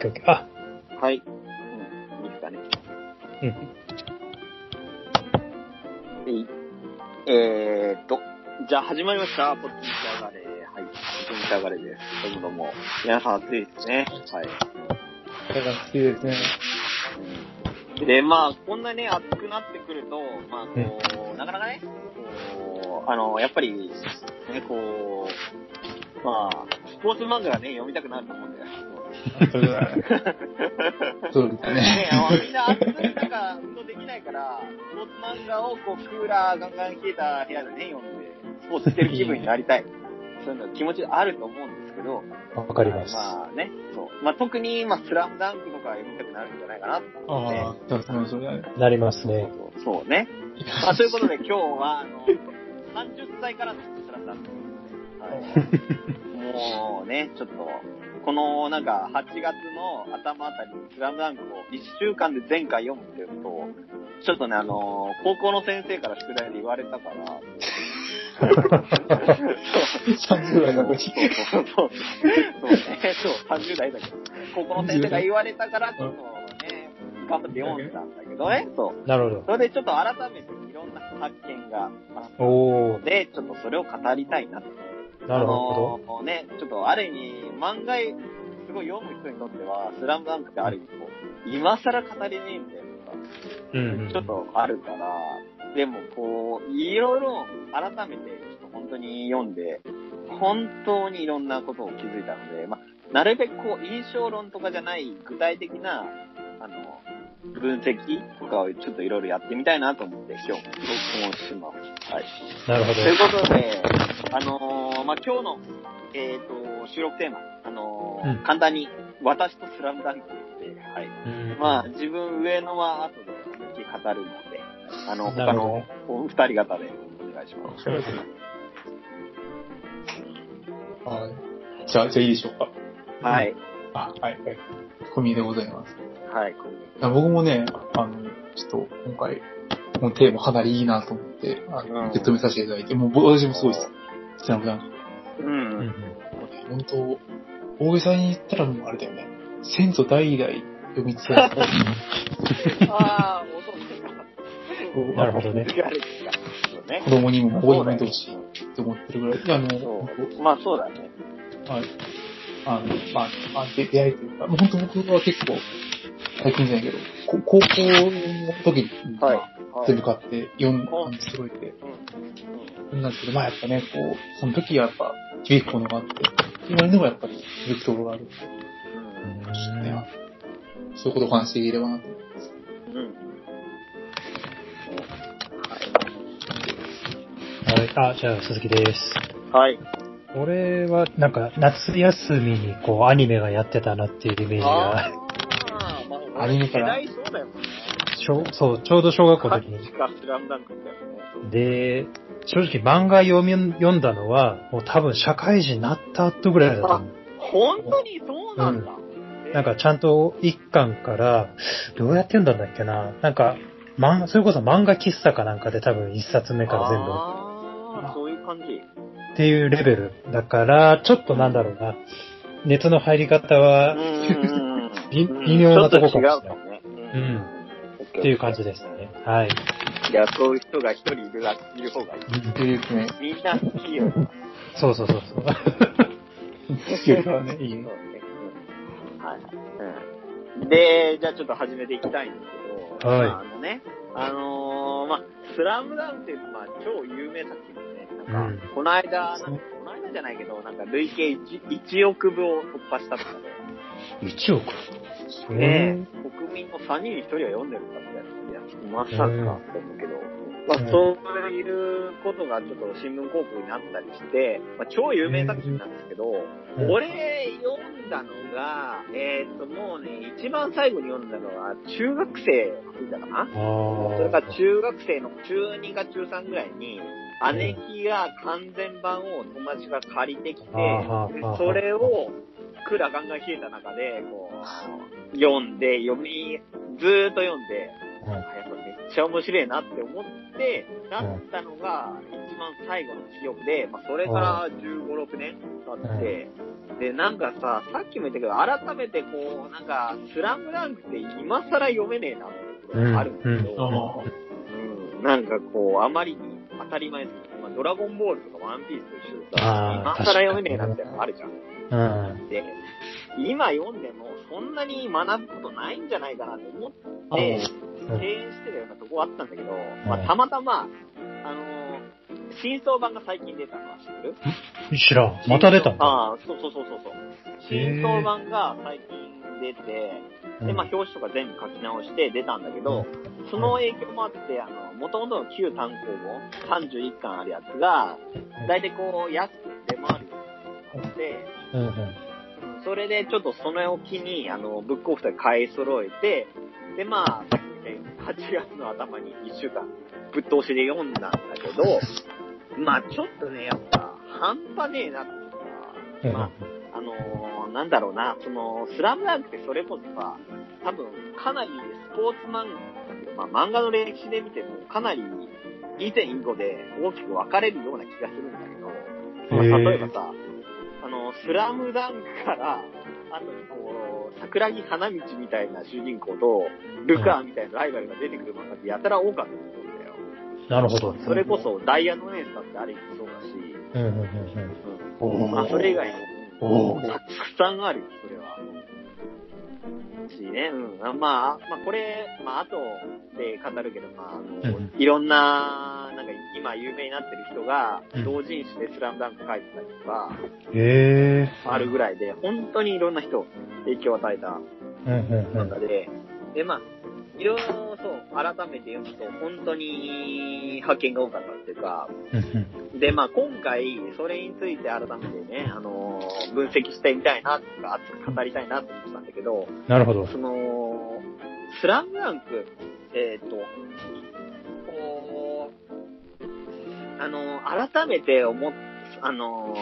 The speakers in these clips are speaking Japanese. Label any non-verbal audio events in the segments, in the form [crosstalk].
ケーオッケー。あ、はい。うん、いいですかね。うん。いいえーっと、じゃあ始まりました。ポッチに上がれ。はい。ポッチに上がれです。どうもどうも。皆さん暑いですね。はい。これが好きですね。うんで、まあ、こんなね、暑くなってくると、まあ、こう、なかなかね、こう、あの、やっぱり、ね、こう、まあ、スポーツ漫画がね、読みたくなると思うんだよ。それが、そうですねみんな暑い中、運動できないから、スポーツ漫画をこう、クーラーガンガン冷えた部屋でね、読んで、スポーツしてる気分になりたい。[laughs] そういうの気持ちあると思うんですけど、わかります。まあね、そう。まあ特に、まあ、スラムダンクとか読みたくなるんじゃないかなと思って。ああ、そうですね、それはね。なりますね。そうそうね。まあ、ということで [laughs] 今日は、あの、30歳からのスラムダンクはい。[laughs] もうね、ちょっと、このなんか8月の頭あたりにスラムダンクを1週間で前回読むっていうと、ちょっとね、あの、高校の先生から宿題で言われたから、30代なのに。そうそうそう。そうね。そう、30代だけど。高校の先生が言われたから、ちょっとね、頑張って読んだんだけどね。そう。なるほそれでちょっと改めていろんな発見があったので、ちょっとそれを語りたいなと。なるほあのね、ちょっとある意味、漫画すごい読む人にとっては、スラムダンクってある意味こう、今更語れねえんだよとか、ど。うん、うん。ちょっとあるから、でもこう、いろいろ改めてちょっと本当に読んで、本当にいろんなことを気づいたので、まあ、なるべくこう、印象論とかじゃない具体的な、あの、分析とかをちょっといろいろやってみたいなと思って今日、録音します。はい。なるほということで、あのーまあ、今日の、えっ、と、収録テーマ、あのーうん簡単に、私とスラムダンクで、はい。ど。うんまあ、自分上のは後で思いっきり語るので、あの、他のお二人方でお願いします。はい。じゃあ、じゃあいいでしょうか。はい。あ、はい、はい。コミでございます。はい。いや僕もね、あの、ちょっと今回、このテーマかなりいいなと思って、あうんの、受け止めさせていただいて、もう僕私もすごいです。スラムダンク。う。うんん。本当大げさに言ったらもうあれだよね。先祖代々読み継がれた。[laughs] ああ、遅いですか。なるほどね [laughs] 子。供にもこう読んでほしいって思ってるぐらい。あの。まあ、そうだね。当はい。あの、まあ、まあ、で出会いというか、もう本当僕は結構、最近じゃないけど、こ高校の時に、はい。全部買って読んうんで揃えて、うん。なんですけど、まあやっぱね、こう、その時はやっぱ響くものがあって、今でもやっぱり響くところがある。うん。ね、そういうことをお話しできればなと。うん。うん。はい。あ、じゃあ、鈴木です。はい。俺は、なんか、夏休みに、こう、アニメがやってたなっていうイメージあが、あ、まあ、アニメから世代そうだよね。ちょそう、ちょうど小学校の時に。で、正直漫画読み、読んだのは、もう多分社会人になった後ぐらいだと思う。本当にそうなんだ。なんかちゃんと一巻から、どうやって読んだんだっけななんか、まん、それこそ漫画喫茶かなんかで多分一冊目から全部ああ、そういう感じ。っていうレベルだから、ちょっとなんだろうな。熱の入り方は、うん微微妙なとこかもしれないちょっと違うん。っていう感じですね。はい。いや、そういう人が一人いるら、いる方がいい。でですね、みんな好きよ。そうそうそうそう。好きからね、いいね。そうね。うんはい。うん。で、じゃあちょっと始めていきたいんですけど、はいまああのね、あのー、まあ、スラムダンクって、まあ、超有名作品でね、なんか、うんこの間、なんかこの間じゃないけど、なんか累計 1, 1億部を突破したとかで、1億。ね国民の3人に1人は読んでるんだって、いや、まさかって思うけど、まあ、うんそういうことがちょっと新聞広告になったりして、まあ、超有名作品なんですけど、うん。俺読んだのが、えーっと、もうね、一番最後に読んだのは、中学生だかな？それから中学生の中2か中3ぐらいに、姉貴が完全版を友達が借りてきて、それを、クーラーガンガン冷えた中で、こう、読んで、読み、ずーっと読んで、うやっぱめっちゃ面白いなって思って、なったのが一番最後の記憶で、まあ、それから15、6年経って、で、なんかさ、さっきも言ったけど、改めてこう、なんか、スラムダンクって今更読めねえなってことがあるんだけど、あう。ん。なんかこう、あまりに当たり前すぎて、まあ、ドラゴンボールとかワンピースと一緒でさ、今更読めねえなってのあるじゃん。うん。で、今読んでもそんなに学ぶことないんじゃないかなと思って、うん敬遠してたようなとこあったんだけど、まあ、たまたま、あのー新装版が最近出たのは知ってる？[laughs] 知らん。また出た。ああ、そうそうそうそうそう。新装版が最近出て、で、まあ、表紙とか全部書き直して出たんだけど、その影響もあって、あの、元々の旧単行本、31巻あるやつが、だいたいこう、安く出回るようになって、うんうん。うんそれでちょっとそのを機に、あの、ブックオフで買い揃えて、で、まあ、さっき言った8月の頭に1週間、ぶっ通しで読んだんだけど、[laughs] まあ、ちょっとね、やっぱ、半端ねえなっていうか、まあ、あのーなんだろうな、その、スラムダンクってそれこそさ、多分、かなりスポーツ漫画だけど、まあ、漫画の歴史で見ても、かなり、以前以後で大きく分かれるような気がするんだけど、まあ、例えばさ、あの、スラムダンクから、あとにこう、桜木花道みたいな主人公と、ルカーみたいなライバルが出てくる漫画ってやたら多かったと思うんだよ。なるほど。それこそ、ダイヤの姉さんってある意味そうだし、うんうんうんうんまあ、それ以外おーも、たくさんあるよ、それは。しね、うん。あまあ、まあ、これ、まあ、後で語るけど、まあ、あの、うんいろんな、なんか、今有名になってる人がうん、同人誌でスラムダンク書いてたりとか、うん。あるぐらいで、本当にいろんな人、影響を与えたうんうんうん。漫画で、で、まあ、いろいろ、そう、改めて読むと、本当に発見が多かったっていうか、で、まあ今回、それについて改めてね、あのー分析してみたいなとか、熱く語りたいなと思ってたんだけど、なるほど。その、スラムダンク、えっ、と、こう、あのー改めて思っ、あの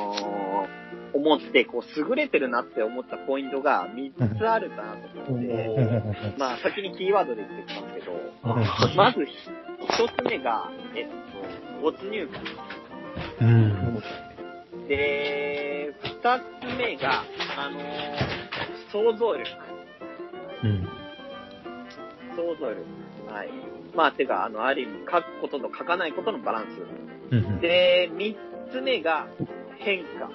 ー思って、こう、優れてるなって思ったポイントが3つあるかなと思って、まあ先にキーワードで言ってきますけど、うんまず一つ目が、えっと、没入感。うん。で、二つ目が、あのー想像力。うん。想像力。はい。まあ、てか、あの、ある意味、書くことと書かないことのバランス。うんで、三つ目が、変化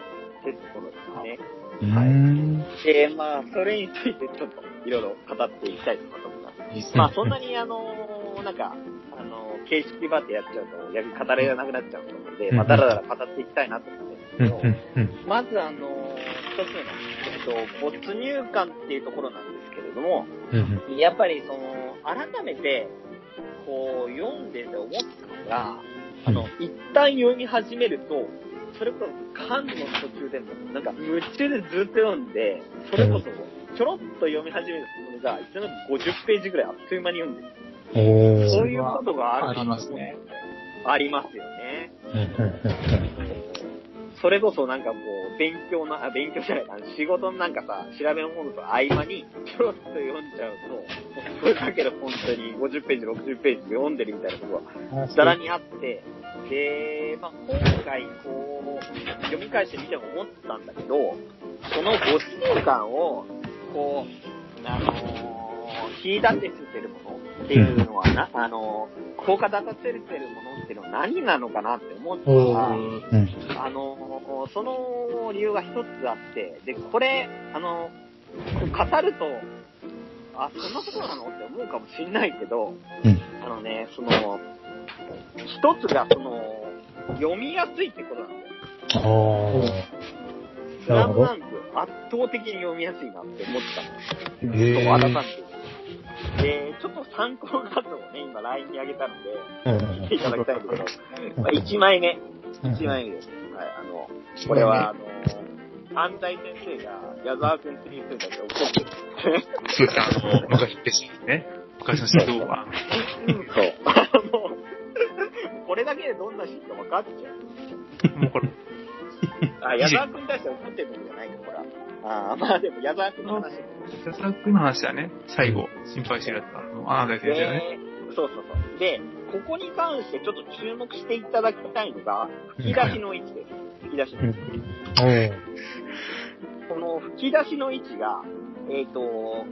ってところですね。うん。うん。で、まあ、それについてちょっと、いろいろ語っていきたいと思います。まあ、そんなに、あのーなんか、あのー形式ばってやっちゃうと、逆に語れなくなっちゃうと思うので、まあ、だらだら語っていきたいなと思うんですけど。まずあのー一つ目の、えっと、没入感っていうところなんですけれども、うんやっぱりその、改めて、こう、読んでて思ったのが、あの、一旦読み始めると、それこそ、巻の途中でも、なんか、夢中でずっと読んで、それこそ、ちょろっと読み始めるものが、いつの間にか50ページぐらいあっという間に読んでる。そういうことがあるありますね。ありますよね。それこそなんかこう、勉強の、あ、勉強じゃない、あの仕事のなんかさ、調べ物と合間に、ちょろっと読んじゃうと、[laughs] それだけで本当に50ページ、60ページ読んでるみたいなことが、うん。ざらにあって、で、まあ、今回こう、読み返してみても思ったんだけど、その没入感を、こう、あのー引き立ててるものっていうのはな、あのー効果立たせてるものっていうのは何なのかなって思ったおら、うん。あの、その理由が一つあって、で、これ、あの、語ると、あ、そんなことなのって思うかもしんないけど、うん。あのね、その、一つが、その、読みやすいってことなんだよ。あスラムダンク、圧倒的に読みやすいなって思ったの。あ。へそう、改めえ。て。で、ちょっと参考画像をね、今 LINE に上げたので、うん見ていただきたいんだけど、まあ、1枚目、1枚目です。はい、あの、これは、あの、安西先生が矢沢君っていう人たちを怒ってる。そうですね、あの、昔ですね。昔の指導は。そう。あの、これだけでどんなシーンか分かっちゃう。もうこれ、[laughs] あ、矢沢君に対して怒ってるんじゃないのこれは。あーまあでも矢沢君の話。安田君の話だね。最後、心配してるやつあの、あなた先生がね。で、そうそうそう。で、ここに関してちょっと注目していただきたいのが、吹き出しの位置です。吹き出しの位置。この吹き出しの位置が、えっ、と、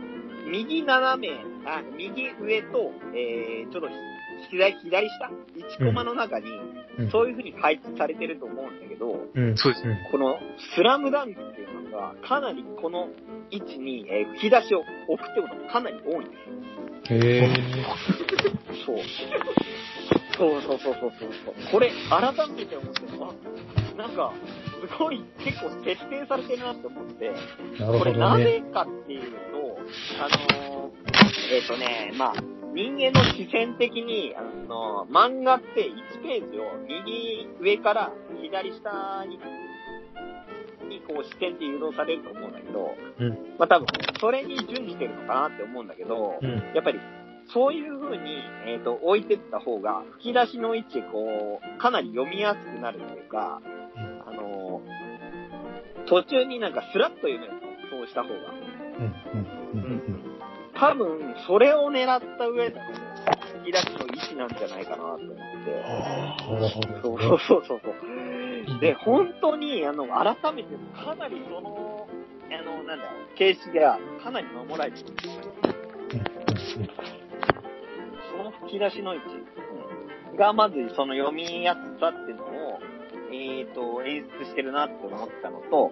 右斜め、あ、右上と、えー、ちょっと左、左下 ?1 コマの中に、そういう風に配置されてると思うんだけど、うん。そうですね。このスラムダンクっていうのが、かなりこの位置に、えー吹き出しを置くってことがかなり多いんですよ。へえ。そう。そうそうそうそうそう。これ、改めて思って、あ、なんか、すごい結構徹底されてるなって思って、なるほこれな。ぜかっていうと、あのーえっ、とね、まあ、人間の視線的に、あのー漫画って1ページを右上から左下に、にこう視点って誘導されると思うんだけど、うんまあ多分、それに準じてるのかなって思うんだけど、うん。やっぱり、そういう風に、えっ、と、置いてった方が、吹き出しの位置、こう、かなり読みやすくなるというか、あのー途中になんかスラッと読めるのそうした方が。うん。うん。うん。多分、それを狙った上での吹き出しの位置なんじゃないかなと思って。そう。そうそうそう。で、本当に、あの、改めて、かなりその、あの、なんだ形式がかなり守られてる。その吹き出しの位置うんが、まずその読みやすさっていうのを、えっ、と、演出してるなって思ったのと、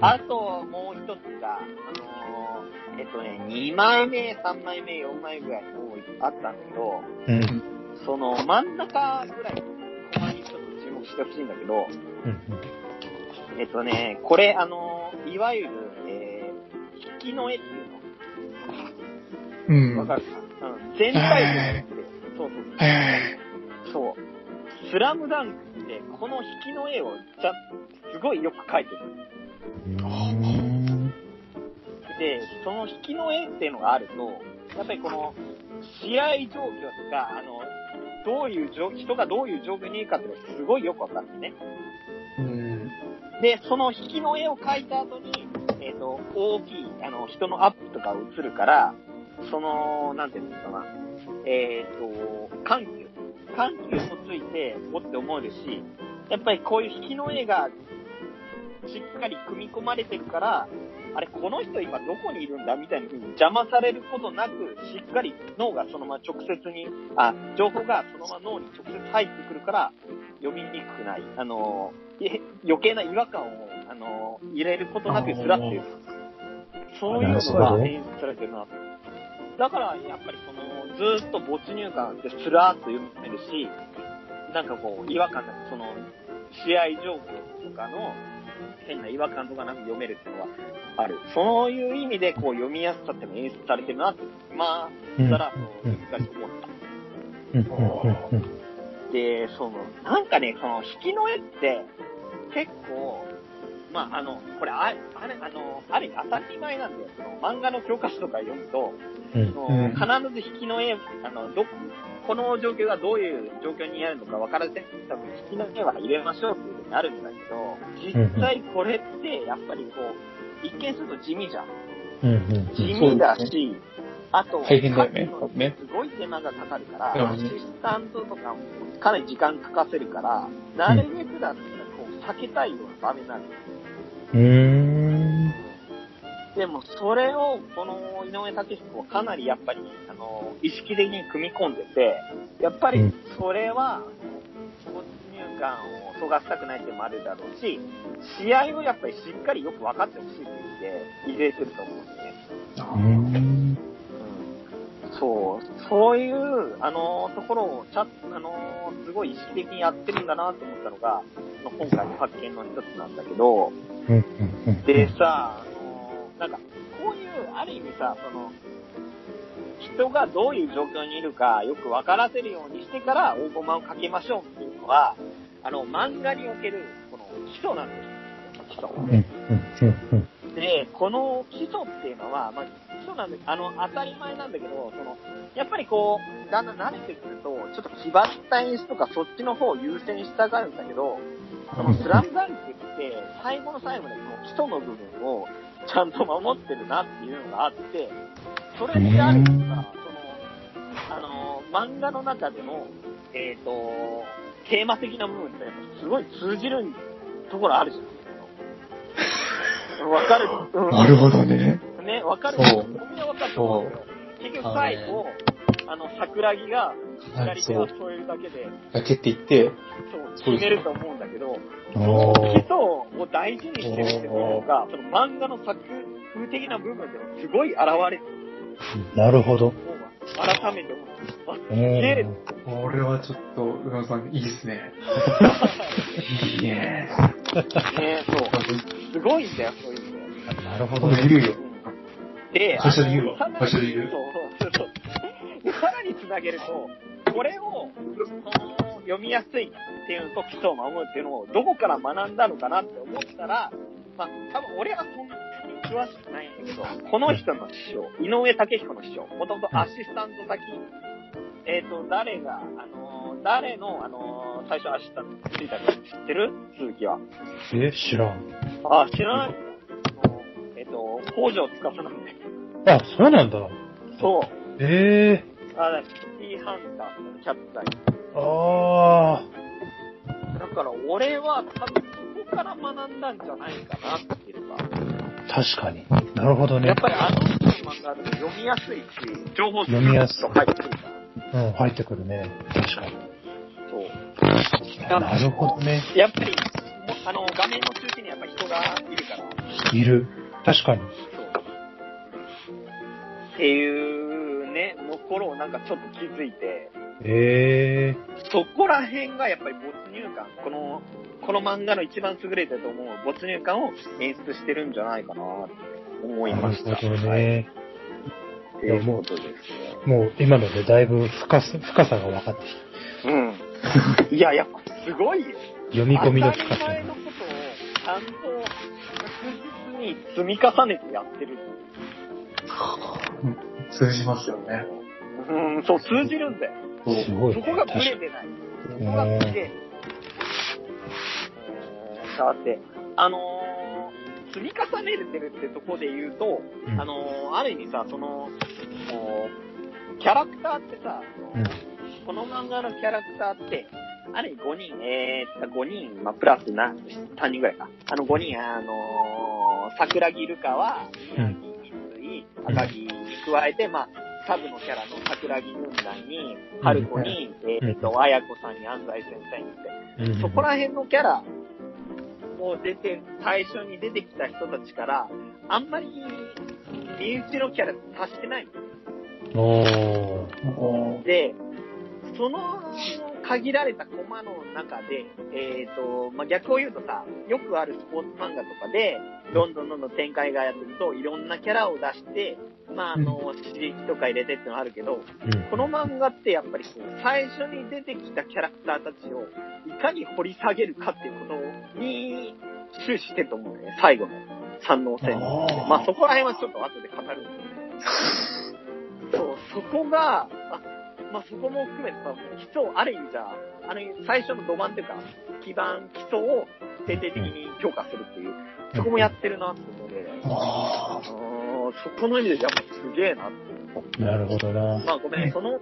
あともう一つが、あのーえっ、とね、2枚目、3枚目、4枚ぐらい多いあったんだけど、うん。その真ん中ぐらいのコマにちょっと注目してほしいんだけど、うん。えっとね、これ、あの、いわゆる、えー、引きの絵っていううん。のわかるか？な、うん、全体像じゃなくて、そうそう。そう。そう。スラムダンクって、この引きの絵をちゃん、すごいよく描いてる。うん。で、その引きの絵っていうのがあると、やっぱりこの、試合状況とか、あの、どういう状、人がどういう状況にいるかっていうのがすごいよくわかるんですね。うん。で、その引きの絵を描いた後に、えっ、と、大きい、あの、人のアップとか映るから、その、なんていうんですかな、えっ、と、緩急。緩急もついて、おって思うですし、やっぱりこういう引きの絵が、しっかり組み込まれてるから、あれ、この人今どこにいるんだみたいな風に邪魔されることなく、しっかり脳がそのまま直接に、あ、情報がそのまま脳に直接入ってくるから、読みにくくない。あの、い余計な違和感を、あの、入れることなくスラッという。そういうのが演出されてるな。だから、やっぱりその、ずーっと没入感でスラーっと読めるし、なんかこう、違和感なく、その、試合状況とかの変な違和感とかなく読めるっていうのはある。そういう意味で、こう、読みやすさっていうのが演出されてるなって、まあ、うんたら、そう、難しく思った。で、その、なん。かね、その、引きの絵って、結構、まあ、あの、これ、ああれ、あの、ある当たり前なん。だよ。その、漫画の教科書とか読むと、うん。そのうん。必ず引きの絵、あの、ど、この状況がどういう状況にあるのか分からせるために引きの絵は入れましょうっていうふうにあるんだけど、実際これって、やっぱりこう、一見すると地味じゃん。うん。うん。地味だし、あと、大変だよねすごい手間がかかるから、うんアシスタントとかもかなり時間かかせるから、なるべくだったらこう避けたいような場面になる。うん。でも、それを、この井上武彦はかなりやっぱり、あの、意識的に組み込んでて、やっぱりうん、それは、没入感をそがしたくないっていうのもあるだろうし、試合をやっぱりしっかりよく分かってほしいっていう意味で入れてると思うんですね。そう、そういう、あの、ところを、ちゃん、あの、すごい意識的にやってるんだなと思ったのが、まあ今回の発見の一つなんだけど。でさ、なんか、こういう、ある意味さ、その、人がどういう状況にいるかよく分からせるようにしてから大駒をかけましょうっていうのは、あの、漫画における、この基礎なんですよ。基礎。で、この基礎っていうのは、まあ、基礎なんで、あの、当たり前なんだけど、その、やっぱりこう、だんだん慣れてくると、ちょっと気張った演出とかそっちの方を優先したがるんだけど、そのスラムダンクって、最後の最後でその基礎の部分をちゃんと守ってるなっていうのがあって、それってある意味さ、その、あの、漫画の中での、えっ、と、テーマ的な部分ってやっぱすごい通じるところあるじゃん。わかる、うんなるほどね。ね、わかる。そうみんなわかると思うけど。結局最後、あの、桜木が左手をそう。添えるだけで、だけって言って、そう、決めると思うんだけど、そ基ー礎を大事にしてるっていうのが、その漫画の作風的な部分でもすごい現れてるなるほど。改めて思う。あ、すうげえん。これはちょっと、うがさん、いいですね。[laughs] いいね。[laughs] ね、そう。すごいんだよ、そういうのね。なるほどね。言うよ。で、会社で言うわ会社で言うそうそうそう。でさらにつなげると、これを、その、読みやすいっていうのと基礎を守るっていうのをどこから学んだのかなって思ったら、まあ、多分俺はそんなに詳しくないんだけど、この人の師匠、井上武彦の師匠、もともとアシスタント先、えっ、と、誰が、あのー、誰の、あのー、最初アシスタントついたか知ってる？鈴木は。え、知らん。あ、知らない？えっ、と、北条司なんで。あ、そうなんだ。そう。ええあ、だシティハンター、キャッツアイ。あだから俺は多分そこから学んだんじゃないかなっていうか。あ、確かに。なるほどねやっ。ぱりあの人の漫画で読みやすいし、情報読みやすいと入ってくるから。うん、入ってくるね。確かに。そう。なるほどね。やっぱり、もあの、画面の中心にやっぱ人がいるから。いる。確かに。そう。っていうね、の頃をなんかちょっと気づいて、ええそこら辺がやっぱり没入感、この、この漫画の一番優れてると思う没入感を演出してるんじゃないかなって思いなました。るほどはい。ね。っていうことですね。もう今のでだいぶ深さ深さが分かってきうん。いや、やっぱすごい。読み込みの深さ当たり前のことをちゃんと確実に積み重ねてやってる。通じますよね。うん、そう、通じるんだよ。すごいね。そこがブレてない。そこがすげえ。うんさて、あのー、積み重ねてるってとこで言うと、うんあのー、ある意味さ、その、キャラクターってさ、うんこの漫画のキャラクターって、ある意味5人、えー、5人、まあ、プラスな、3人ぐらいか。あの5人、あのー、桜木ルカは、宮城、三井、赤木に加えて、まあ、サブのキャラの桜木軍団に、春子に、えーっと、綾子さんに安西先生にって、うん。そこら辺のキャラを出て、最初に出てきた人たちから、あんまり、身内のキャラ足してないの。おー。おー。で、その限られたコマの中で、えっ、と、まあ、逆を言うとさ、よくあるスポーツ漫画とかで、どんどんどんどん展開がやってると、いろんなキャラを出して、まあ、あの、刺激とか入れてってのあるけど、うん。この漫画ってやっぱりこう、最初に出てきたキャラクターたちを、いかに掘り下げるかっていうことに終始してると思うね、最後の三能戦。まあそこら辺はちょっと後で語るんですけど、[laughs] そう、そこが、あまあそこも含めてさ、基礎をある意味じゃあ、あの最初の土盤っていうか、基盤、基礎を徹底的に強化するっていう、そこもやってるなっていうので、ああーそこの意味でやっぱすげえなって。なるほどな。まあごめん、その、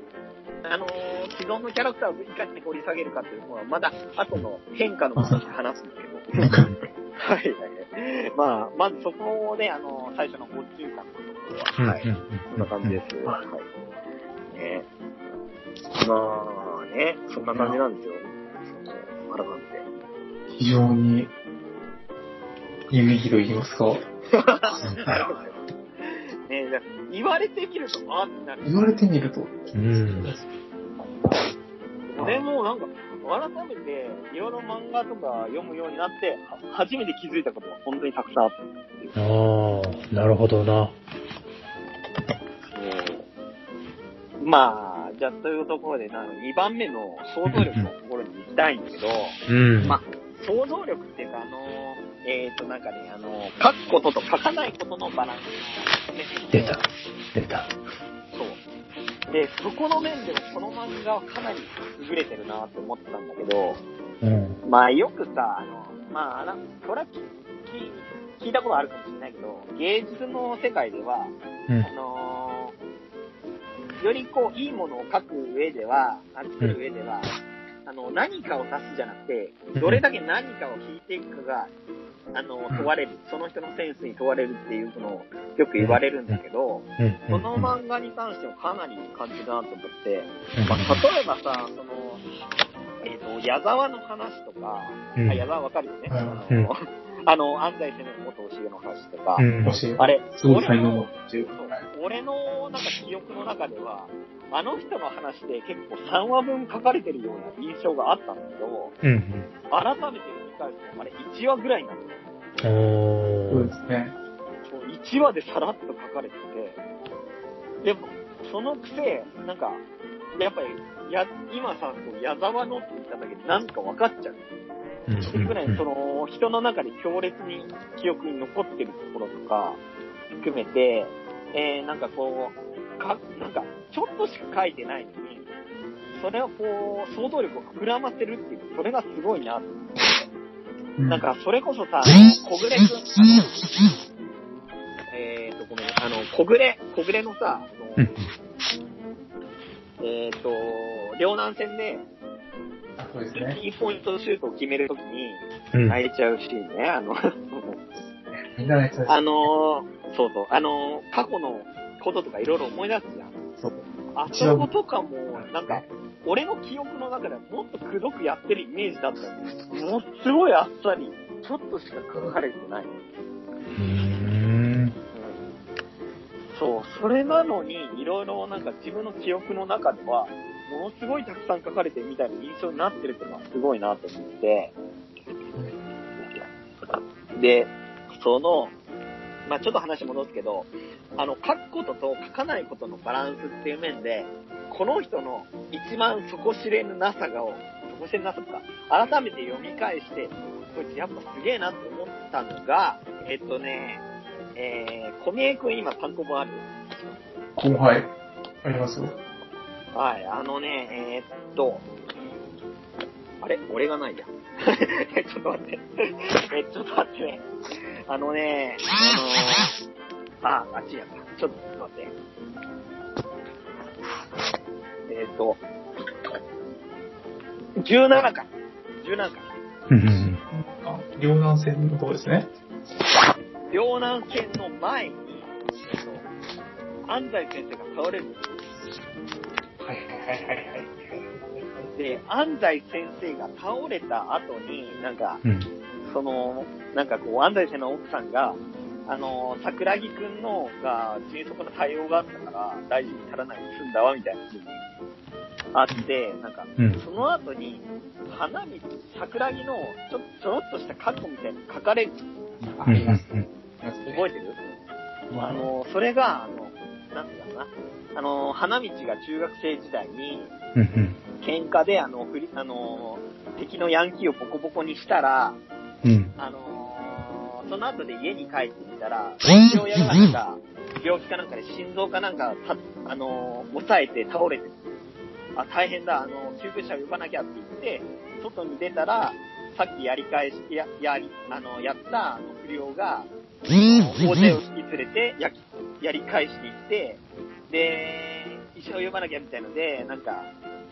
あのー既存のキャラクターをいかに掘り下げるかっていうのは、まだ後の変化の話で話すんだけど。ーはいはいはい。まあ、まずそこで、あの最初の没入感のところは、はい。うんそんな感じです。はい。ねまあね、そんな感じなんですよ。その改めて。非常に、夢広い言いますかねだ言われてみると、あーってなる。言われてみると、うん。俺もなんか、改めて、いろいろ漫画とか読むようになって、は初めて気づいたことが本当にたくさんあって。ああ、なるほどな。そうまあ、じゃあというところで、な2番目の想像力のところに行きたいんだけど、うん。まあ、想像力っていうか、あの、えっ、と、なんかね、あの、書くことと書かないことのバランス、ね。出た。出た。そう。で、そこの面でもこの漫画はかなり優れてるなって思ってたんだけど、うん。まあよくさ、あの、まあ、なこれは聞いたことあるかもしれないけど、芸術の世界では、うんあのーよりこう、いいものを書く上では、あ作る上では、あの、何かを足すじゃなくて、どれだけ何かを引いていくかが、あの、問われる、その人のセンスに問われるっていうのをよく言われるんだけど、うん。この漫画に関してはかなり感じだなと思って、まあ、例えばさ、その、えっ、と、矢沢の話とか、矢沢わかるよね。うん。あの、うんあの安西先生の元教えの話とか、うん。あれ、すごい才能を俺の持ってる。俺のなんか記憶の中では、あの人の話で結構3話分書かれてるような印象があったんだけど、うん。改めて見返すと、あれ1話ぐらいなんだよ。おーそうで。すね。そう1話でさらっと書かれてて、でも、そのくせ、なんか、やっぱり、や、今さ、矢沢のって言っただけでなんか分かっちゃう。ぐらい、その、人の中で強烈に記憶に残ってるところとか、含めて、えー、なんかこう、か、なんか、ちょっとしか書いてないのに、それをこう、想像力を膨らませるっていう、それがすごいなと思って。なんか、それこそさ、小暮くん、えーと、ごめん、あの、小暮、小暮のさ、あのうん。えーと、両南戦で、あそうですね。キーポイントシュートを決めるときに、うん。泣いちゃうシーンね、あの、あのー、そうそう、あのー、過去のこととかいろいろ思い出すじゃん。そう。あそことかも、なんか、俺の記憶の中ではもっとくどくやってるイメージだったのにもっすごいあっさり、ちょっとしか書かれてない。うーん。そう、それなのに、いろいろなんか自分の記憶の中では、ものすごいたくさん書かれてるみたいな印象になってるっていうのはすごいなと思って、で、その、まあちょっと話戻すけど、あの、書くことと書かないことのバランスっていう面で、この人の一番底知れぬなさがを、底知れぬなさとか、改めて読み返して、こいつやっぱすげえなって思ったのが、えっとね、えー、小宮くん今単行本ある？後輩、ありますよ。はい、あのね、えーっと、あれ？俺がないや。[laughs] えちょっと待って。え、ちょっと待ってね。あのね、あのー、あ、あっちやった。ちょっと待って。えーっと、17巻。17巻。うん。あ、両南線の方ですね。両南戦の前に、えっと、安西先生が倒れるんですはいはいはいはいはい。で、安西先生が倒れた後に、なんか、うん。その、なんかこう、安西先生の奥さんが、あの、桜木くんのが迅速な対応があったから、大事に足らないで済んだわ、みたいなあって、なんか、うん。その後に、花道、桜木のちょ、ちょろっとした過去みたいに書かれる。ありますうんね。覚えてる？あの、それが、あの、なんていうな。あの、花道が中学生時代に、うん。喧嘩で、あの、ふり、あの、敵のヤンキーをボコボコにしたら、うん。あのーその後で家に帰ってみたら、父親がなんか、病気かなんかで心臓かなんか、たあのー抑えて倒れてる。あ、大変だ、あの救急車を呼ばなきゃって言って、外に出たら、さっきやり返し、や、やり、あの、やった、あの、不良が、大勢を引き連れて、やき、やり返していって、で、医者を呼ばなきゃみたいので、なんか、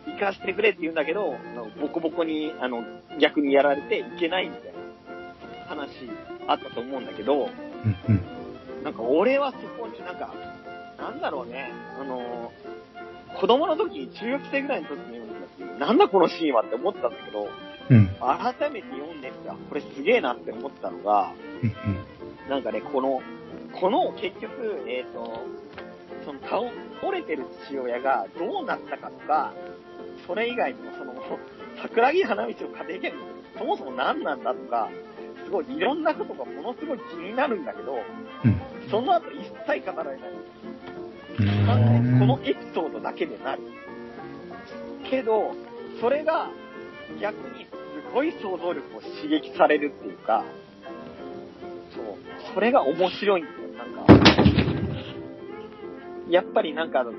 行かせてくれって言うんだけど、ボコボコに、あの、逆にやられていけないみたいな話あったと思うんだけど、うん。なんか俺はそこになんか、なんだろうね、あの、子供の時、中学生ぐらいの時に読んだ時、なんだこのシーンはって思ったんだけど、うん。改めて読んでみたら、これすげえなって思ったのが、うん。なんかね、この、この結局、えっ、と、その倒倒れてる父親がどうなったかとか、それ以外にもその、桜木花道の家庭教育、そもそも何なんだとか、すごいいろんなことがものすごい気になるんだけど、うん。その後一切語られない。うん。このエピソードだけでなる。けど、それが逆にすごい想像力を刺激されるっていうか、そう、それが面白いんだよ、なんか。やっぱりなんかあの、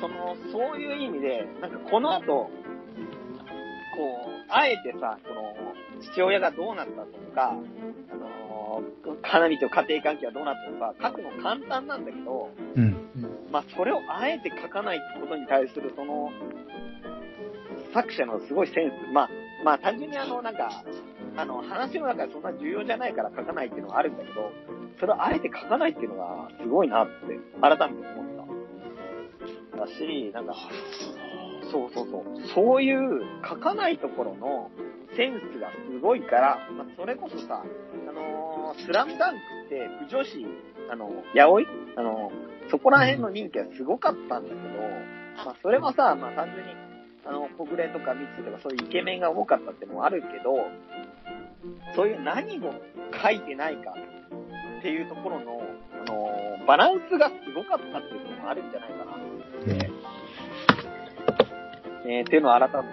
その、そういう意味で、なんかこの後、こう、あえてさ、この、父親がどうなったとか、あのの、花道と家庭関係はどうなってるのか書くの簡単なんだけど、うん。まあ、それをあえて書かないってことに対する、その、作者のすごいセンス。まあ、まあ、単純にあの、なんか、あの、話の中でそんな重要じゃないから書かないっていうのはあるんだけど、それをあえて書かないっていうのがすごいなって、改めて思った。だし、なんか、そうそうそう。そういう書かないところのセンスがすごいから、まあ、それこそさ、あのースラムダンクって、不女子、あの、ヤオイあのそこら辺の人気はすごかったんだけど、まあ、それはさ、まあ、単純に、あの、小暮とかミツとかそういうイケメンが多かったってのもあるけど、そういう何も書いてないかっていうところの、あの、バランスがすごかったっていうのもあるんじゃないかな。ねえーっていうのを改めて思っ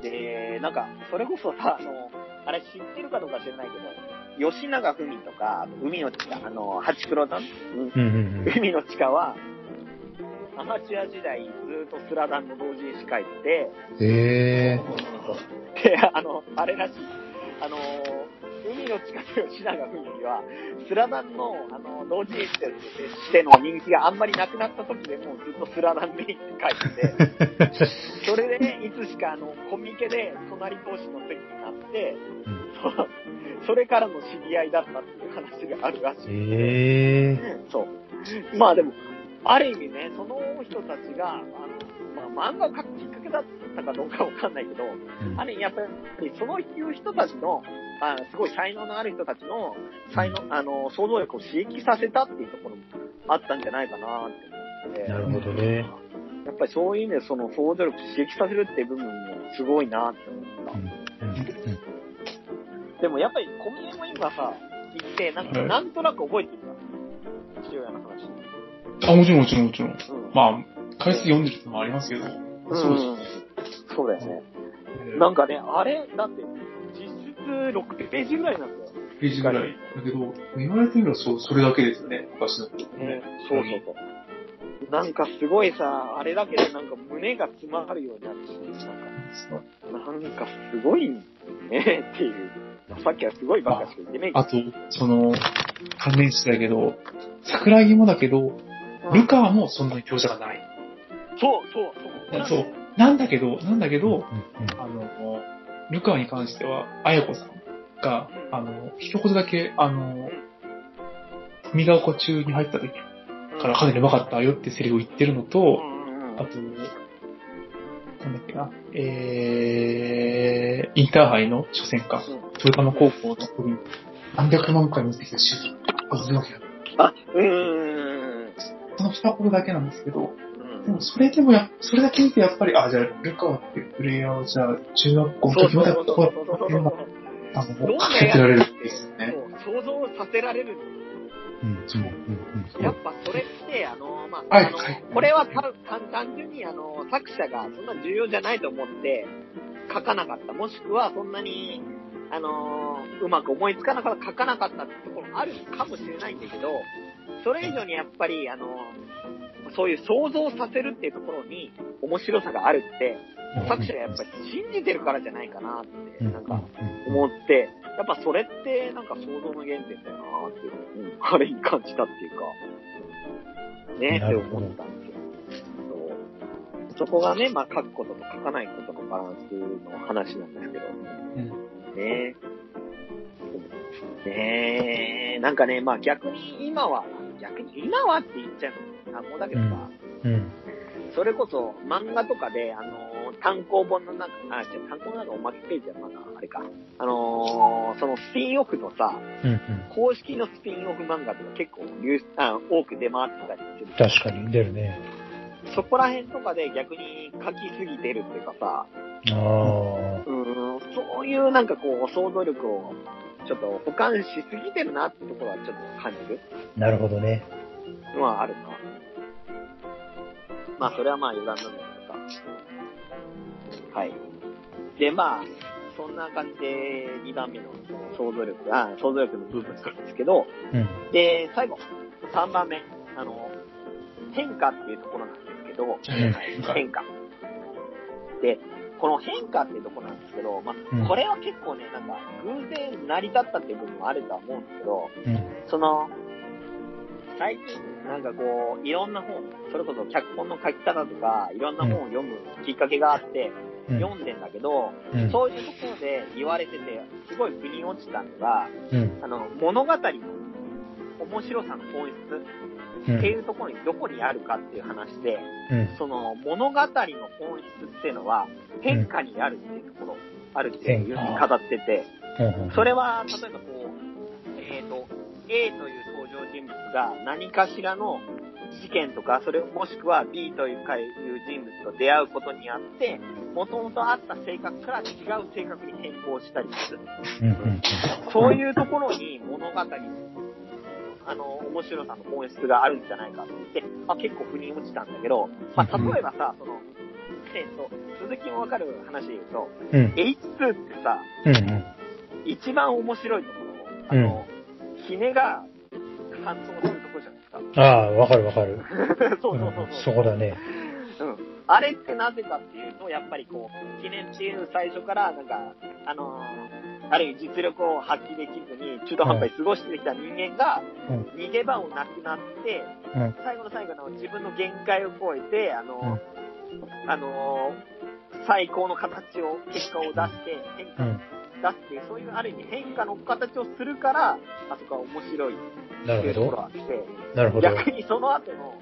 た。で、なんか、それこそさ、あの、あれ知ってるかどうか知らないけど、吉永文とか、海の地下、あの、ハチクロさん、うんうんうん海の地下は、アマチュア時代ずっとスラダンの同人誌書いてうん。へえ。て、で、あの、あれらしい。あの、海の地下と吉永文は、スラダンの、あの、同人誌としての人気があんまりなくなった時でもうずっとスラダンメインで書いてて、それでね、いつしかあの、コミケで隣同士の席になって、そそれからの知り合いだったっていう話があるらしい。へえ。そう。まあでも、ある意味ね、その人たちが、あの、まあ、漫画を描くきっかけだったかどうかわかんないけど、ある意味やっぱり、そのいう人たちの、あすごい才能のある人たちの、才能、あの、想像力を刺激させたっていうところもあったんじゃないかなって思って。なるほどね。やっぱりそういう意味でその想像力を刺激させるっていう部分もすごいなって思った。うんうんでもやっぱり小宮も今さ、行って、なんか、はいなんとなく覚えてるから、父親の話。あ、もちろんもちろんもちろん。うん。まあ、回数読んでるのもありますけど。そううんそうだよね。です。なんかね、あれ、だって、6ページぐらいなんだよ。ページぐらい。だけど、言われてみればそう、それだけですよね。昔のことね。そうそうそう。なんかすごいさ、あれだけでなんか胸が詰まるようになるし、なんか、なんかすごいねっていう。さっきはすごいばっかしか言ってねあと、その、関連してだけど、桜木もだけど、ど。ルカワもそんなに強者がない。そうそうそう。そう。なんだけど、なんだけうんど、あの、ルカワに関しては、あやこさんが、あの、一言だけ、あの、海が丘中に入った時からかなり上手かったよってセリフを言ってるのと、あと、なんだっけな、えー、インターハイの初戦か、豊玉高校の時に何百万回見てきたシュートがずるわけだ。あ、うーん。その二言だけなんですけど、うんでもそれでもや、それだけ見てやっぱり、あ、じゃあ、ルカワってプレイヤーをじゃあ、中学校の時までこうやってあの、どんなかけてられるんですよね。そう想像させられるんですうんうんやっぱそれって、あの、まあ、あのはいはいこれはた単単純に、あの、作者がそんな重要じゃないと思って書かなかった。もしくはそんなに、あの、うまく思いつかなかった、書かなかったってところもあるかもしれないんだけど、それ以上にやっぱり、あの、そういう想像させるっていうところに面白さがあるって、作者がやっぱり信じてるからじゃないかなって、なんか思って、やっぱそれってなんか想像の原点だよなって、うん、あれに感じたっていうか、ねって思ったんですよ。そこがね、まあ書くことと書かないことのバランスの話なんですけど、ね。ねえ、なんかね、まあ逆に今は、逆に今はって言っちゃう。の単語だけどさ、うん。それこそ漫画とかで、あのー単行本の中、あ、違う、単行本の中おまけページはまだ、あれか。あのーそのスピンオフのさ、うんうん。公式のスピンオフ漫画とか結構流あ多く出回ってたりする。確かに出るね。そこら辺とかで逆に書きすぎてるっていうかさ、ああ。うーん、そういうなんかこう、想像力をちょっと保管しすぎてるなってところはちょっと感じるなるほどね。のはあるな。まあ、それはまあ余談なんだけどさ。はい。で、まあ、そんな感じで2番目のその想像力、あ、想像力の部分なんですけど、うん。で、最後、3番目、あの、変化っていうところなんですけど、はい変化。で、この変化っていうところなんですけど、まうんあ、これは結構ね、なんか、偶然成り立ったっていう部分もあるとは思うんですけど、うん。その、最近、なんかこう、いろんな本、それこそ脚本の書き方とか、いろんな本を読むきっかけがあって、うん。読んでんだけど、うん。そういうところで言われてて、すごい腑に落ちたのが、うん。あの、物語の面白さの本質うん。っていうところにどこにあるかっていう話で、うん。その物語の本質っていうのは変化にあるっていうところあるっていうふうに語ってて、うん。それは例えばこう、えっ、と、A という人物が何かしらの事件とか、それもしくは B というかいう人物と出会うことにあって、もともとあった性格から違う性格に変更したりする。うん。うん。そういうところに物語あの、面白さの本質があるんじゃないかって言って、まあ、結構腑に落ちたんだけど、まあ、例えばさ、その、えっと、続きもわかる話で言うと、うん。H2 ってさ、うん。一番面白いところ、あの、キネが反応するところじゃない？ですか。ああ、わかるわかる。[laughs] そうそうそううんそ。そうこだね。うん。あれってなぜかっていうと、やっぱりこう、記念っていう最初から、なんか、あのーある意味実力を発揮できずに中途半端に過ごしてきた人間が、うん逃げ場をなくなって、うん最後の最後の自分の限界を超えて、あのーあのー最高の形を、結果を出して、変化をうん。出すっていう、そういうある意味変化の形をするから、あそこは面白いっ。ていうところがあって、なるほど。逆にその後の、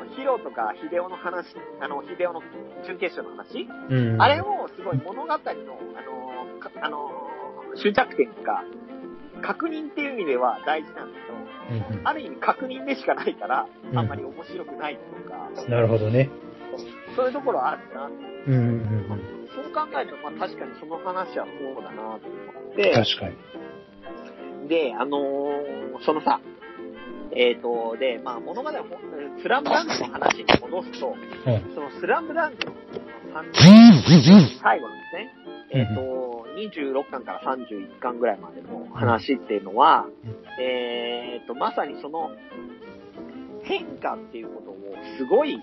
あの、ヒロとかヒデオの話、あの、ヒデオの準決勝の話、うん。あれもすごい物語の、あの、かあの、終着点か、確認っていう意味では大事なんだけど、うんある意味確認でしかないから、うんあんまり面白くないとか、うん。なるほどね。そういうところはあるな。うん。うん。うん。考えると、まあ確かにその話はそうだなと思って、確かに。で、あのーそのさ、えっ、と、で、まあ物語の、スラムダンクの話に戻すと、うん。そのスラムダンクの3最後のですね、えっ、と、26巻から31巻ぐらいまでの話っていうのは、えっ、と、まさにその変化っていうことをすごい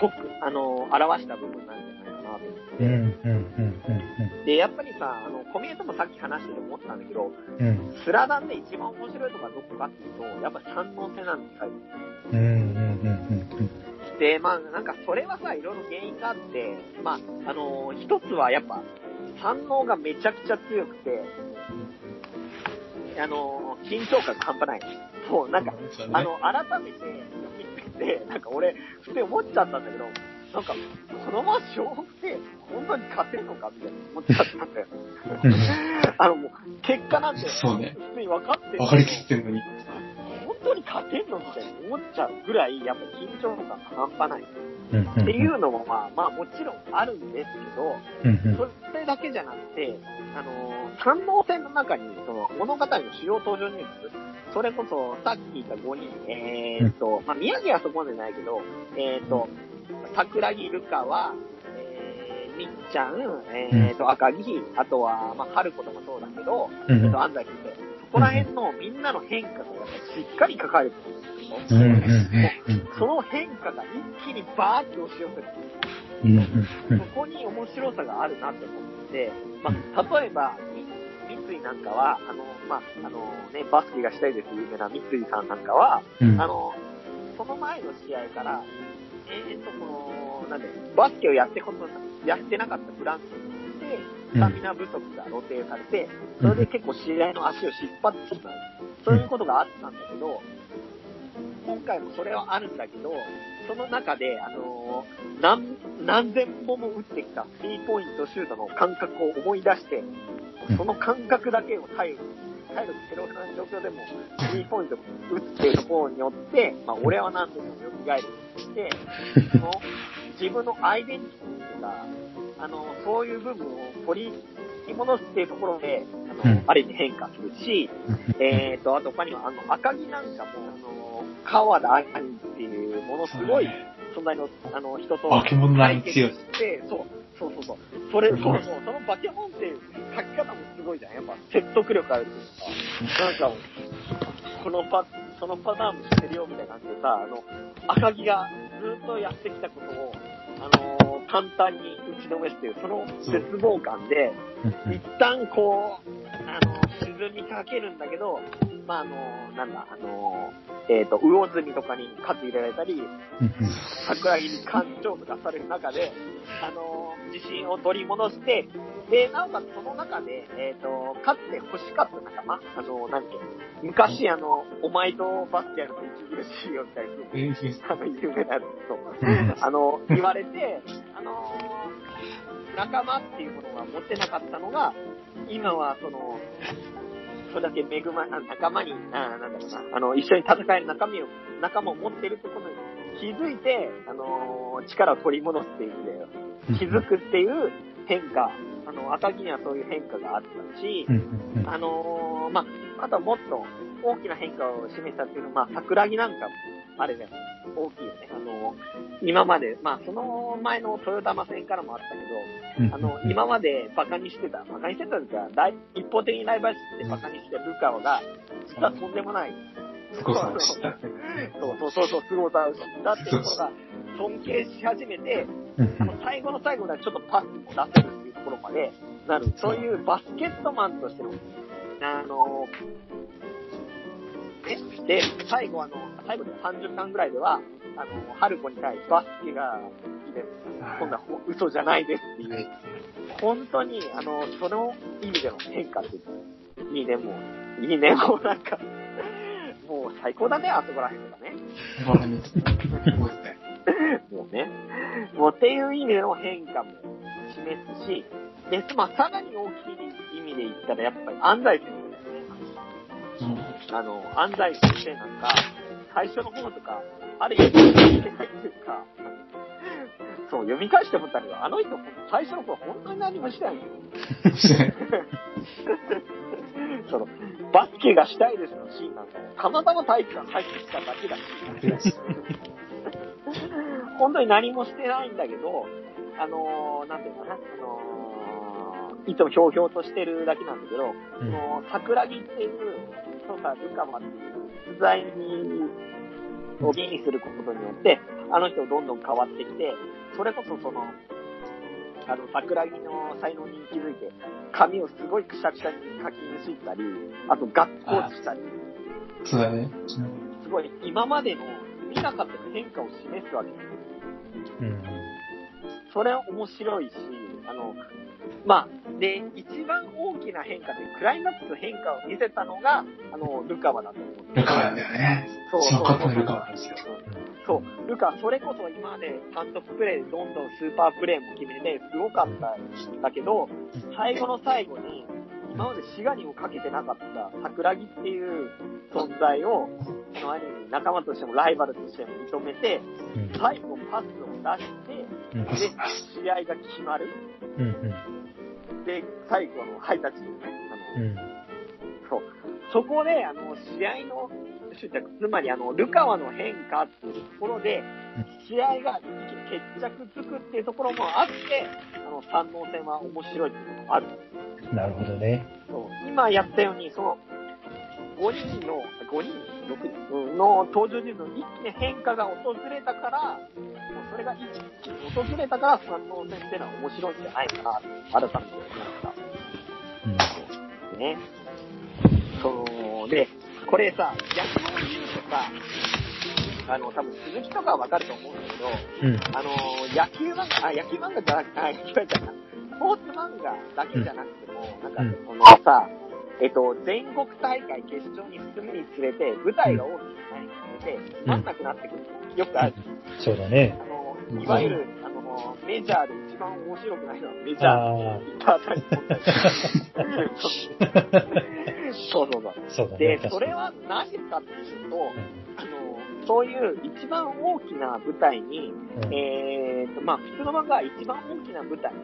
濃く、あの、表した部分なんじゃなと思って。うん。うん。うん。で、やっぱりさ、あの、コミュニティもさっき話してて思ったんだけど、うん。うん。スラダンで一番面白いとかどこかっていうと、やっぱ三能性なんですよ。うん。うん。うん。で、まあ、なんかそれはさ、いろいろ原因があって、まあ、あのー一つはやっぱ、三能がめちゃくちゃ強くて、あのー緊張感が半端ない。そう、なんか、あの、改めて読みてて、なんか俺、普通に思っちゃったんだけど、なんか、このまま勝負って、本当に勝てるのかみたいな思っちゃったんだよ。うん。あの、もう、結果なんて、そうね普通に分かってる。分かりきってんのに。本当に勝てんのみたいに思っちゃうぐらい、やっぱ緊張感が半端ない。うん。っていうのも、まあ、まあもちろんあるんですけど。それだけじゃなくて、あのー、三能線の中に、その、物語の主要登場人物、それこそ、さっき言った5人、えーっと、まあ、宮城はそこまでないけど、えーっと、桜木ルカは、えー、みっちゃん、えーっと、赤木、あとは、まあ、春子ともそうだけど、うん。えっと、安西先生。そこら辺のみんなの変化がやっぱしっかり書かれてるんですよ。その変化が一気にバーッと押し寄せる。うん。うん。そこに面白さがあるなって思って、まあ、例えば、み三井なんかは、あの、まあ、あのね、バスケがしたいです有名な三井さんなんかは、うん。あの、その前の試合から、えー、と、この、なんで、バスケをやってことな、やってなかったフランスで、スタミナ不足が露呈されて、それで結構試合の足を引っ張ってしまう。そういうことがあったんだけど、今回もそれはあるんだけど、その中で、あのー何、何千本も打ってきたスリーポイントシュートの感覚を思い出して、その感覚だけを頼りに、体力ゼロな状況でも、スリーポイントを打っている方によって、まあ、俺は何度も蘇るって、[laughs] その自分のアイデンティティとか、あの、そういう部分を取り戻すっていうところで、あの、うん。ある意味変化するし、えーと、あと他には、あの、赤木なんかも、あの、川田兄っていう、ものすごい存在の、あの、人と、化け物並み強い。そう、そうそうそう。それ、そうそうそのバケモンっていう書き方もすごいじゃん。やっぱ説得力あるっていうか、なんかこのパ、そのパターンも知ってるよみたいな感じでさ、あの、赤木がずっとやってきたことを、あのー簡単に打ちのめすっていう、その絶望感で、一旦こう、あのー沈みかけるんだけど、まあ、あのーなんだ、あのーえっ、と、魚住とかに勝入れられたり、桜木に干潮とかされる中で、あのー自信を取り戻して、で、なおかつその中で、えっ、と、かつて欲しかった仲間、あのーなんて昔あの、お前とバスケやると息苦しいよみたいな、えーあの、有名なやつと、あの、言われて、あのー仲間っていうものが持ってなかったのが、今はその、それだけ恵ま、あ仲間に、あなんだろうな、あの、一緒に戦える仲間を、仲間を持ってるってことに気づいて、あのー力を取り戻すっていう意味で、気づくっていう変化、あの、赤木にはそういう変化があったし、あのーまあ、あとはもっと大きな変化を示したっていうのは、まあ、桜木なんかも、あれだよ、大きいよね。あのー今まで、まあ、その前の豊玉戦からもあったけど、あの、今までバカにしてた、バカにしてたんですか、ライ一方的にライバル視してバカにしてるルカワが、実はとんでもない。すごさを知った。そうそうそうそう、凄さを知ったっていうことが、尊敬し始めて、あの、最後の最後ではちょっとパスも出せるっていうところまでなる。そういうバスケットマンとしての、あの、え、で、最後あの、最後で30巻ぐらいでは、あの、春子に対してバスケが好きです。今度はほ嘘じゃないですっていう、本当に、あの、その意味での変化っていう、いいね、もう、いいね、もうなんか、もう最高だね、あそこら辺とかねそうですね。[laughs] もうね。もうっていう意味での変化も示すし、で、まあ、さらに大きい意味で言ったら、やっぱり安西先生だよね。あの、安西先生なんか、最初の方とか、ある意味、読みないっていうか、[laughs] そう、読み返して思ったけど、あの人、最初の頃本当に何もしてないんですよ。[laughs] その、バスケがしたいですのシーンなんかも、たまたま体育館入ってきただけだし、本当に何もしてないんだけど、あのー、なんていうのかな、あのー、いつもひょうひょうとしてるだけなんだけど、その、桜木っていう、そうさ、ルカマっていう存在に、を気にすることによって、あの人どんどん変わってきて、それこそその、あの、桜木の才能に気づいて、髪をすごいくしゃくしゃに書き抜いたり、あとガッツポーチしたり、そうだね。すごい今までの見なかった変化を示すわけです。うんそれは面白いし、あの、まあ、で、一番大きな変化で、クライマックスの変化を見せたのが、あの、ルカワだと思う。ルカワなんだよね。そうルカワなんですよ。そう、ルカ、それこそ今まで単独プレーでどんどんスーパープレーも決めて、すごかったんだけど、最後の最後に、今までシガニをかけてなかった桜木っていう存在を、そのある意味仲間としてもライバルとしても認めて、うん最後パスを出して、うんで、試合が決まる。うんで、最後のハイタッチですね。あのうんそう。そこで、あの、試合の執着、つまり、あの、ルカワの変化っていうところで、試合が決着つくっていうところもあって、あの、三能戦は面白いっていうのもある。なるほどね。そう今やったように、その、5人の、5人 ?6 人うんの登場人物の一気に変化が訪れたから、もうそれが一気に訪れたから三能戦っていうのは面白いんじゃないかな、改めて思いました。うんね。その、で、これさ、逆を言うとさ、あの、多分鈴木とかはわかると思うんだけど、うん。あの、野球漫画、あ、野球漫画じゃなくて、あ、野球漫画じゃなくて、スポーツ漫画だけじゃなくても、なんかうん、そのさ、えっと、全国大会決勝に進むにつれて、舞台が大きくなりつれて、つまんなくなってくる。よくある。そうだね。あの、いわゆる、あの、メジャーで一番面白くないのはメジャー。あ行ったあたりそうそうそう。あ、[laughs] そうだね。で、それは何かっていうと、そういう一番大きな舞台に、うんえーと、まあ、普通の漫画は一番大きな舞台に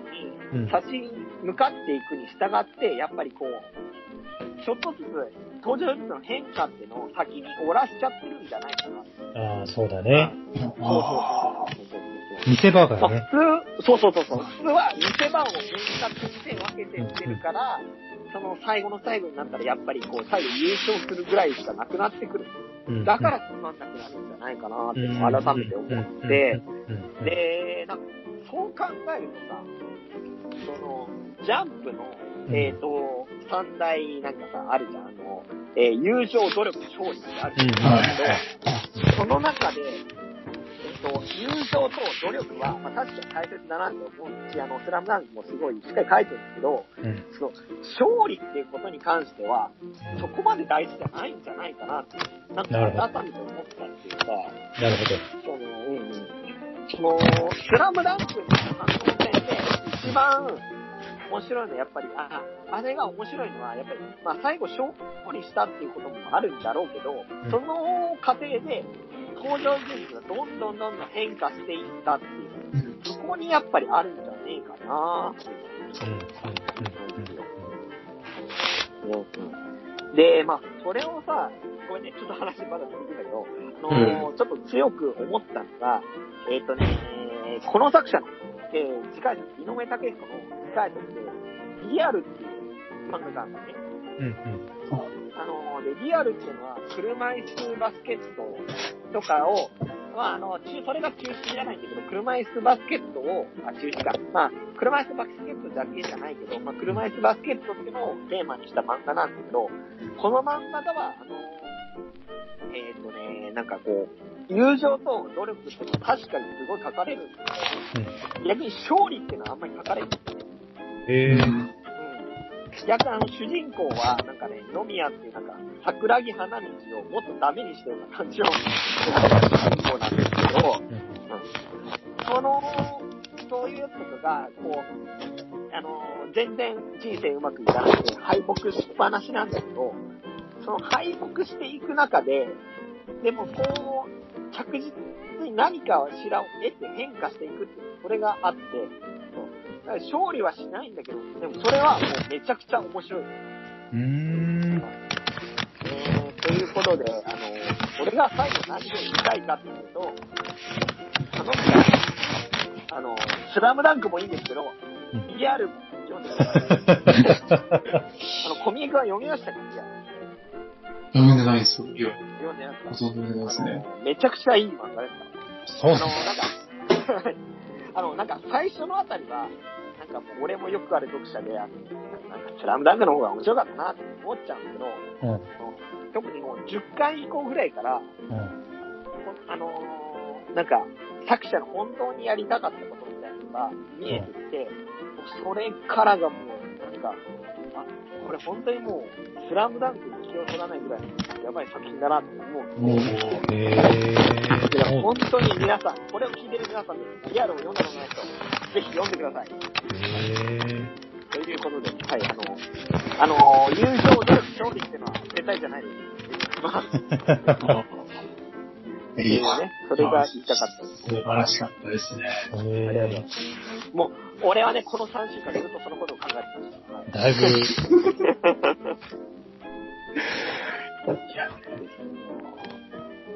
うん立ち向かっていくに従って、やっぱりこう、ちょっとずつ登場人物の変化っていうのを先に折らしちゃってるんじゃないかな。ああ、そうだね。そうそうそうそうそう見せ場がまあ、ね。普通、そうそうそうそう。普通は見せ場を明確にして分けてってるから、その最後の最後になったらやっぱりこう最後優勝するぐらいしかなくなってくる。うんだからつまんなくなるんじゃないかなって改めて思って、うん、で、なん。か、そう考えるとさ、その、ジャンプの、えっ、と、三大なん。かさ、あるじゃん、あの、えー友情、努力、勝利ってあるん。だけど、その中で、と、友情と努力は、まあ確かに大切だなって思うし、あの、スラムダンクもすごいしっかり書いてるんですけど、うんその、勝利っていうことに関しては、そこまで大事じゃないんじゃないかなって、なんか改めて思ったっていうか、なるほど。その、うんうん。その、スラムダンクの反応戦で一番面白いのはやっぱり、あ、あれが面白いのは、やっぱり、まあ最後勝利したっていうこともあるんだろうけど、んその過程で登場人物がどんどんどんどん変化していったっていう、そこにやっぱりあるんじゃねえかな。ううん、うん、うん。で、まあ、それをさ、ごめん。ね、ちょっと話まだ続くん。だけど、あのーちょっと強く思ったのが、えっ、とね、えーこの作者の、えー、次回作、井上武彦の次回作で、リアルっていう漫画があるん。だね。うん、うん、あのーで、リアルっていうのは、車椅子バスケットとかを、まあ、あの、中、それが中止じゃないんだけど、車椅子バスケットを、あ、中止か。まあ、車椅子バスケットだけじゃないけど、まあ、車椅子バスケットっていうのをテーマにした漫画なんだけど、この漫画では、あの、えっ、とね、なんかこう、友情と努力っていうのは確かにすごい書かれるんだけど、逆に勝利っていうのはあんまり書かれない。えー、うん。逆にあの、主人公は、なんかね、野宮っていうなんか、桜木花道をもっとダメにしたような感じの主人公なんですけど、うん。その、そういうやつとかが、こう、あの、全然人生うまくいかなくて、敗北しっぱなしなんだけど、その敗北していく中で、でもこう、着実に何かをしらを得て変化していくっていう、それがあって、勝利はしないんだけど、でもそれはもうめちゃくちゃ面白い。うーん、えー、ということで、あの、俺が最後何を言いたいかっていうと、あの、あの、スラムダンクもいいんですけど、うんリアル読んでください。[laughs] あの、コミックは読みましたか？リアル読んでないですよ。読んでないですね。あのめちゃくちゃいい漫画ですから。そうあなんの、なんか、[laughs] あの、なんか最初のあたりは、なんかもう俺もよくある読者で、あの、なんかスラムダンクの方が面白かったなって思っちゃうんだけど、うん、特にもう10巻以降ぐらいから、うん、あのーなんか、作者の本当にやりたかったことみたいなのが見えてきて、それからがもう、なんか、あ、これ本当にもう、スラムダンクに気を取らないぐらいやばい作品だなって思う。もう、えいや、ー、本当に皆さん、これを聞いてる皆さんで、リアルを読んだことない人、ぜひ読んでください。えということで、はい、あの、あの、優勝、努力、勝利っていうのは絶対じゃないです。まあ、ってい、うね、それが言いたかったです。素晴らしかったですね。ー、ありがとうございます。もう、俺はね、この3週間ずっとそのことを考えてました。だいぶ、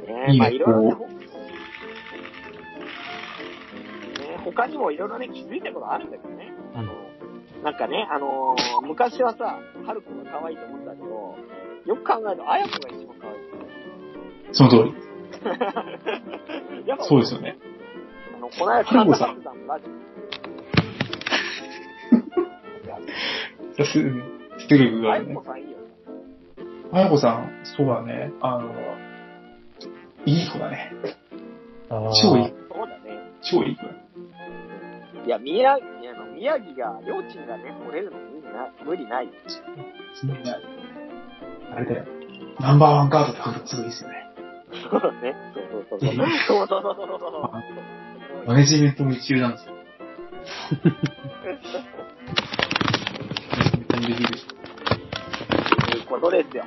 ねいいねまあいろいろね、こほね他にもいろいろね、気づいたことあるんだけどね。あの、なんかね、あのー昔はさ、春子が可愛いと思ったけど、よく考えると、綾子が一番可愛い。その通り。[laughs] やっぱそうですよね。あの、この間、春子さんラジスステルオ。が [laughs] ね綾子。さんいいよ。あやこさん、そうだね。あの、いい子だね。あー超いい。そうだね。超いい子だ。いや、宮、いやあの宮城が、りょうちんがね、折れるの無理な無理ない。すごいね。あれだよ。ナンバーワンガードって感覚すごいですよね。そうね。そうそうそうそう。そうそうそうそうそうそう。マネジメントも一流なんですよ。簡単にできる。ことですよ。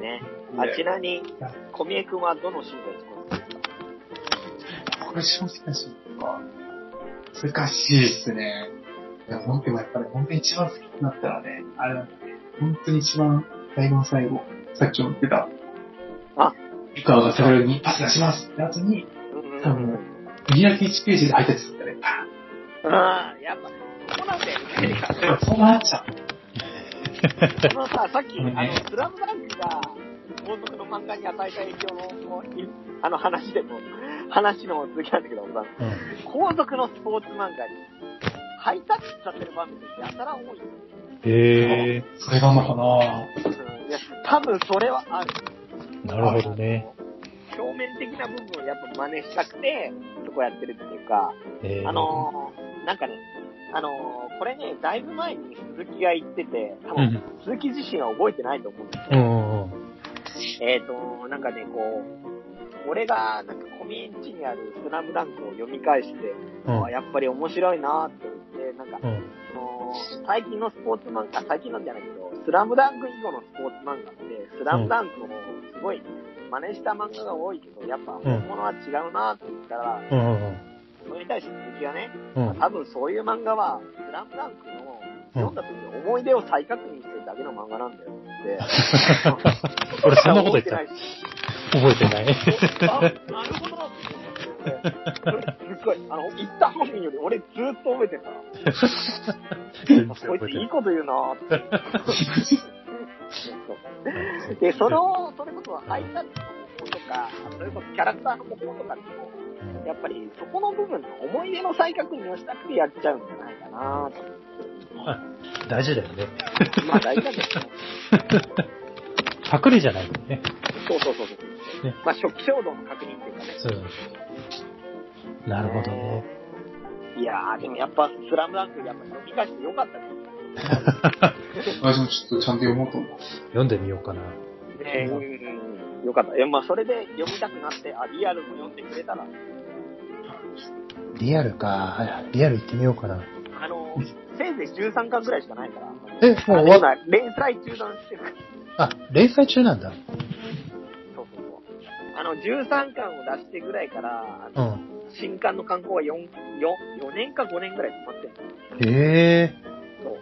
ね。あねちなみに、小宮君はどのシーンですかこれ正直なしか。難しいですね。いや、本当にやっぱり本当に一番好きになったらね、あれなんだね。本当に一番最後の最後、さっきも言ってた。あ湯川がセブルにパス出しますってやつに、うん多分、見開き1ページで入ったやつだね。ああ、やっぱ、そうなんだよね。[laughs] そうなっちゃう。[laughs] そのさ、さっき、うんあの、スラムダンクが、後続の漫画に与えた影響の、あの話でも、話の続きなんだけどさ、うん。後続のスポーツ漫画に、ハイタッチさせる場面ってやたら多いんですよ。へえそれがあんのかなうんいや、多分それはある。ー、なるほどね。表面的な部分をやっぱ真似したくて、そこやってるっていうか、えー、あのー、なんかね、あのー、これね、だいぶ前に鈴木が言ってて、多分、うん。鈴木自身は覚えてないと思うんですうんうんうん。えっ、と、なんかね、こう、俺が、なんか、コミュニティにあるスラムダンクを読み返して、うんあやっぱり面白いなって言って、なんか、うん。あのー最近のスポーツ漫画、最近のじゃないけど、スラムダンク以後のスポーツ漫画って、スラムダンクをすごい真似した漫画が多いけど、やっぱ本物は違うなって言ったら、うんうんそれに対して鈴木がね、うん。うん。多分そういう漫画は、スラムダンクの読んだ時の思い出を再確認してるだけの漫画なんだよって。俺そんなこと言った覚えてない。あ、なるほど。それすごい、あの、言った本人より俺ずっと覚えてた。[laughs] こいついいこと言うなぁって。[laughs] で、その、それこそハイタッチの方法とか、それこそキャラクターの方法とかにも、やっぱりそこの部分の思い出の再確認をしたくてやっちゃうんじゃないかなと。大事だよね。まあ大事だけどね。パクリじゃないもんね。そうそうそうそう。ねまあ初期衝動の確認っていうかね。そう。なるほどね。いやー、でもやっぱスラムダンクやっぱ読み返してよかったです。私もちょっとちゃんと読もうと思う。読んでみようかな。ねうんうんうん。よかった。いや、まあそれで読みたくなって、あ、リアルも読んでくれたら、リアルか。リアル行ってみようかな。あの、せいぜい13巻ぐらいしかないから。え、もう終わっ連載中断してるから。あ、連載中なんだ。そうそうそう。あの、13巻を出してぐらいから、あのうん。新刊の刊行は4、4、4年か5年ぐらい止まってるの。へえ。そう。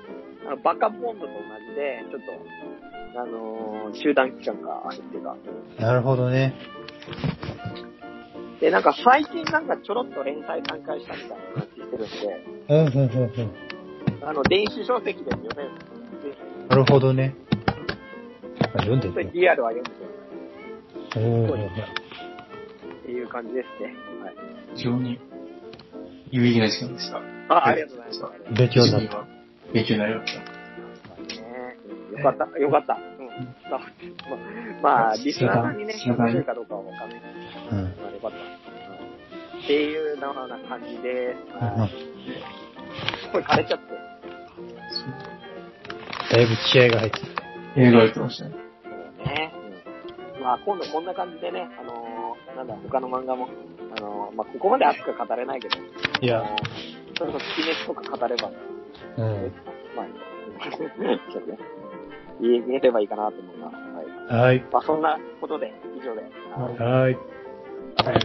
あのバカボンドと同じで、ちょっと、あのー集団期間が入ってた。なるほどね。で、なんか最近なんかちょろっと連載再開したみたいな話してるんで、うん、うん、うん、うん。あの、電子書籍でも読めるんで、なるほどね。あ読んでそれみよリアルは読んでください。う。おーっていう感じですね。はい。非常に有意義な時間でした。あ、ありがとうございます。勉強になっ自分は勉強になりました。ねよかった、よかった。うん。まあ、まあ、リスナーさんにね、面白いかどうかはわかんない。うん。ど、まあよかった。うんっていうような感じです。はい声枯れちゃって。だいぶ気合が入ってる。映画やってましたね。そうね。うん。まあ、今度こんな感じでね、あのーなんだ、他の漫画も、あのーまあ、ここまで熱く語れないけど、いやあの、ーそれこそ鬼滅とか語れば、うん。まあ、ちょっとね、言え言えればいいかなと思います。はい。はい。まあ、そんなことで、以上で。はいはい。はい。